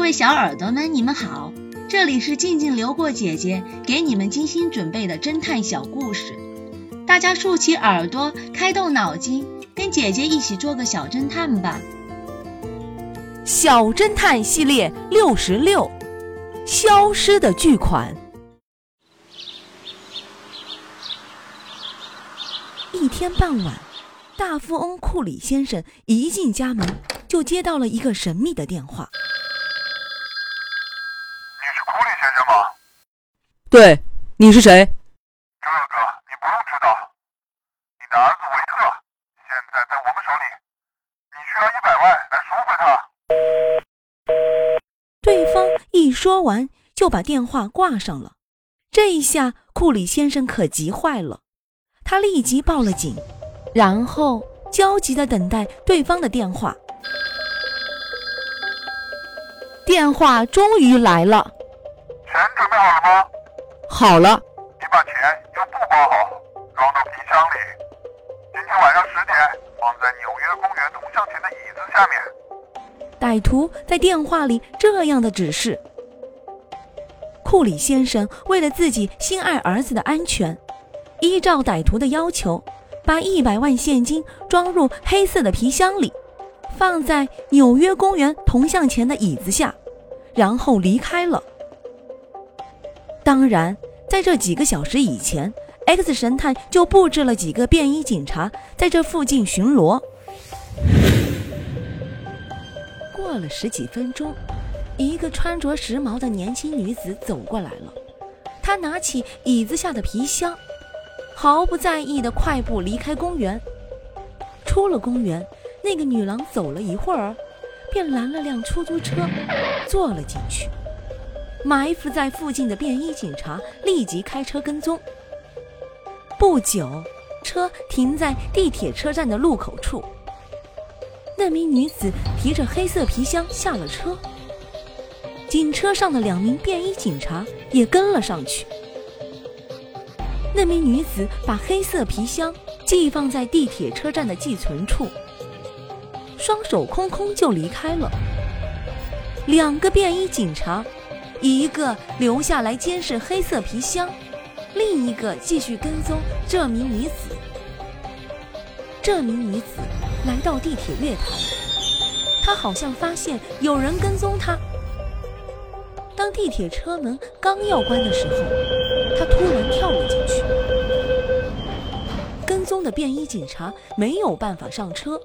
各位小耳朵们，你们好，这里是静静流过姐姐给你们精心准备的侦探小故事，大家竖起耳朵，开动脑筋，跟姐姐一起做个小侦探吧。小侦探系列六十六，消失的巨款。一天傍晚，大富翁库里先生一进家门，就接到了一个神秘的电话。对，你是谁？这个你不用知道。你的儿子维特现在在我们手里，你需要一百万来赎回他。对方一说完就把电话挂上了。这一下，库里先生可急坏了，他立即报了警，然后焦急地等待对方的电话。电话终于来了。钱准备好了吗？好了，你把钱用布包好，装到皮箱里。今天晚上十点，放在纽约公园铜像前的椅子下面。歹徒在电话里这样的指示。库里先生为了自己心爱儿子的安全，依照歹徒的要求，把一百万现金装入黑色的皮箱里，放在纽约公园铜像前的椅子下，然后离开了。当然，在这几个小时以前，X 神探就布置了几个便衣警察在这附近巡逻。过了十几分钟，一个穿着时髦的年轻女子走过来了。她拿起椅子下的皮箱，毫不在意地快步离开公园。出了公园，那个女郎走了一会儿，便拦了辆出租车，坐了进去。埋伏在附近的便衣警察立即开车跟踪。不久，车停在地铁车站的路口处。那名女子提着黑色皮箱下了车，警车上的两名便衣警察也跟了上去。那名女子把黑色皮箱寄放在地铁车站的寄存处，双手空空就离开了。两个便衣警察。一个留下来监视黑色皮箱，另一个继续跟踪这名女子。这名女子来到地铁月台，她好像发现有人跟踪她。当地铁车门刚要关的时候，她突然跳了进去。跟踪的便衣警察没有办法上车，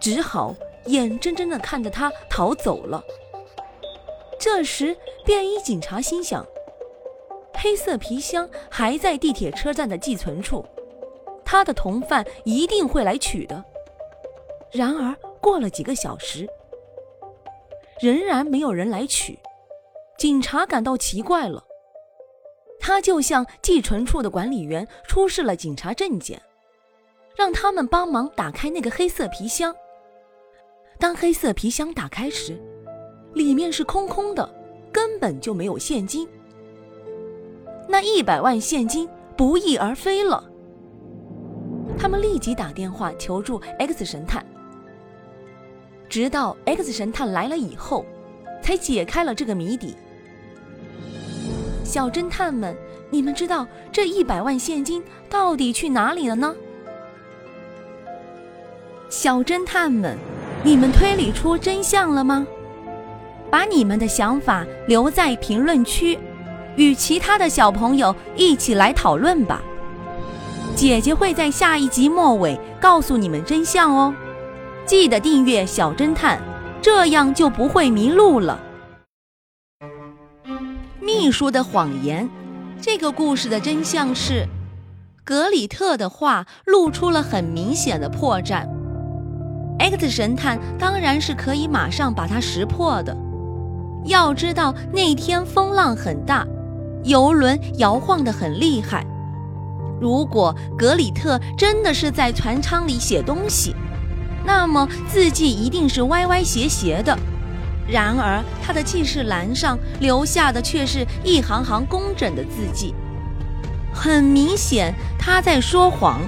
只好眼睁睁地看着她逃走了。这时，便衣警察心想：黑色皮箱还在地铁车站的寄存处，他的同犯一定会来取的。然而，过了几个小时，仍然没有人来取，警察感到奇怪了。他就向寄存处的管理员出示了警察证件，让他们帮忙打开那个黑色皮箱。当黑色皮箱打开时，里面是空空的，根本就没有现金。那一百万现金不翼而飞了。他们立即打电话求助 X 神探，直到 X 神探来了以后，才解开了这个谜底。小侦探们，你们知道这一百万现金到底去哪里了呢？小侦探们，你们推理出真相了吗？把你们的想法留在评论区，与其他的小朋友一起来讨论吧。姐姐会在下一集末尾告诉你们真相哦。记得订阅小侦探，这样就不会迷路了。秘书的谎言，这个故事的真相是，格里特的话露出了很明显的破绽。X 神探当然是可以马上把它识破的。要知道那天风浪很大，游轮摇晃得很厉害。如果格里特真的是在船舱里写东西，那么字迹一定是歪歪斜斜的。然而他的记事栏上留下的却是一行行工整的字迹，很明显他在说谎。